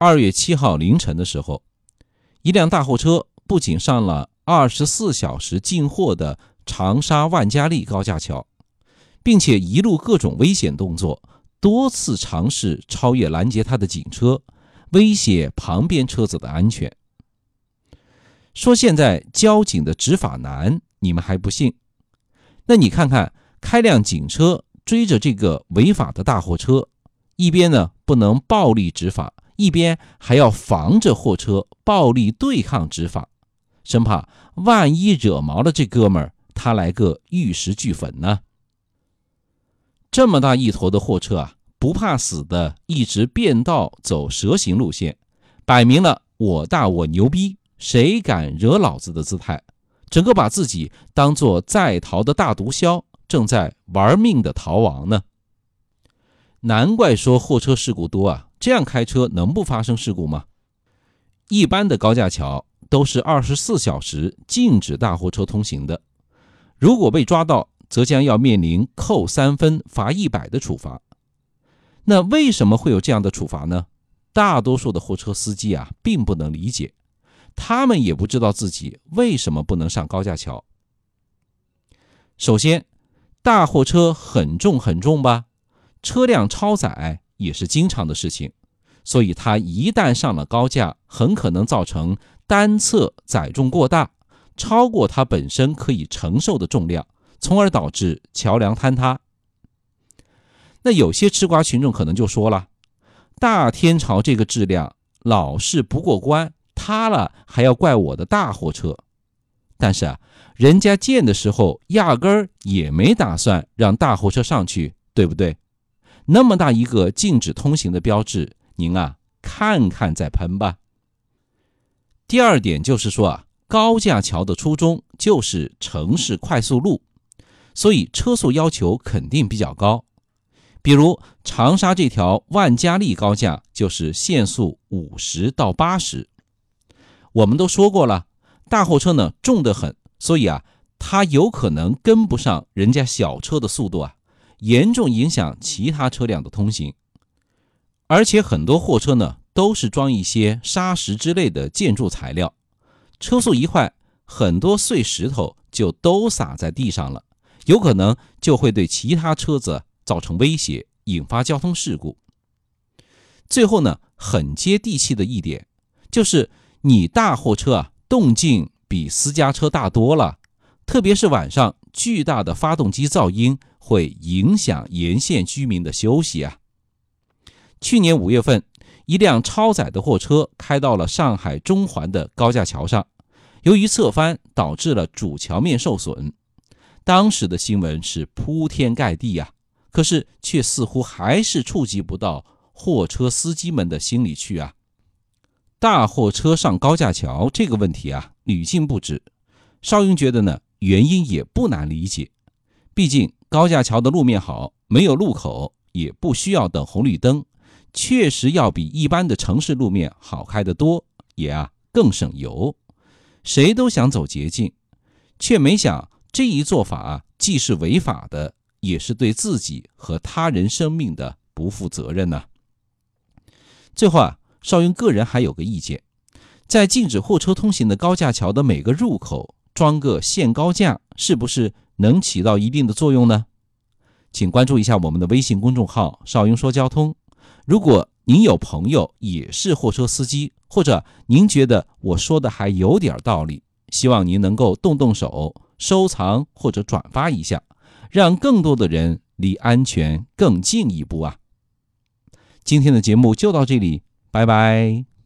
二月七号凌晨的时候，一辆大货车不仅上了二十四小时进货的长沙万家利高架桥，并且一路各种危险动作，多次尝试超越拦截他的警车，威胁旁边车子的安全。说现在交警的执法难，你们还不信？那你看看，开辆警车追着这个违法的大货车，一边呢不能暴力执法，一边还要防着货车暴力对抗执法，生怕万一惹毛了这哥们儿，他来个玉石俱焚呢。这么大一坨的货车啊，不怕死的一直变道走蛇形路线，摆明了我大我牛逼。谁敢惹老子的姿态，整个把自己当做在逃的大毒枭，正在玩命的逃亡呢。难怪说货车事故多啊！这样开车能不发生事故吗？一般的高架桥都是二十四小时禁止大货车通行的，如果被抓到，则将要面临扣三分、罚一百的处罚。那为什么会有这样的处罚呢？大多数的货车司机啊，并不能理解。他们也不知道自己为什么不能上高架桥。首先，大货车很重很重吧，车辆超载也是经常的事情，所以它一旦上了高架，很可能造成单侧载重过大，超过它本身可以承受的重量，从而导致桥梁坍塌。那有些吃瓜群众可能就说了：“大天朝这个质量老是不过关。”塌了还要怪我的大货车，但是啊，人家建的时候压根儿也没打算让大货车上去，对不对？那么大一个禁止通行的标志，您啊看看再喷吧。第二点就是说啊，高架桥的初衷就是城市快速路，所以车速要求肯定比较高。比如长沙这条万家利高架就是限速五十到八十。我们都说过了，大货车呢重得很，所以啊，它有可能跟不上人家小车的速度啊，严重影响其他车辆的通行。而且很多货车呢都是装一些砂石之类的建筑材料，车速一快，很多碎石头就都洒在地上了，有可能就会对其他车子造成威胁，引发交通事故。最后呢，很接地气的一点就是。你大货车啊，动静比私家车大多了，特别是晚上，巨大的发动机噪音会影响沿线居民的休息啊。去年五月份，一辆超载的货车开到了上海中环的高架桥上，由于侧翻导致了主桥面受损。当时的新闻是铺天盖地呀，可是却似乎还是触及不到货车司机们的心里去啊。大货车上高架桥这个问题啊，屡禁不止。邵云觉得呢，原因也不难理解。毕竟高架桥的路面好，没有路口，也不需要等红绿灯，确实要比一般的城市路面好开得多，也啊更省油。谁都想走捷径，却没想这一做法啊，既是违法的，也是对自己和他人生命的不负责任呢。最后啊。邵云个人还有个意见，在禁止货车通行的高架桥的每个入口装个限高架，是不是能起到一定的作用呢？请关注一下我们的微信公众号“少英说交通”。如果您有朋友也是货车司机，或者您觉得我说的还有点道理，希望您能够动动手收藏或者转发一下，让更多的人离安全更近一步啊！今天的节目就到这里。拜拜。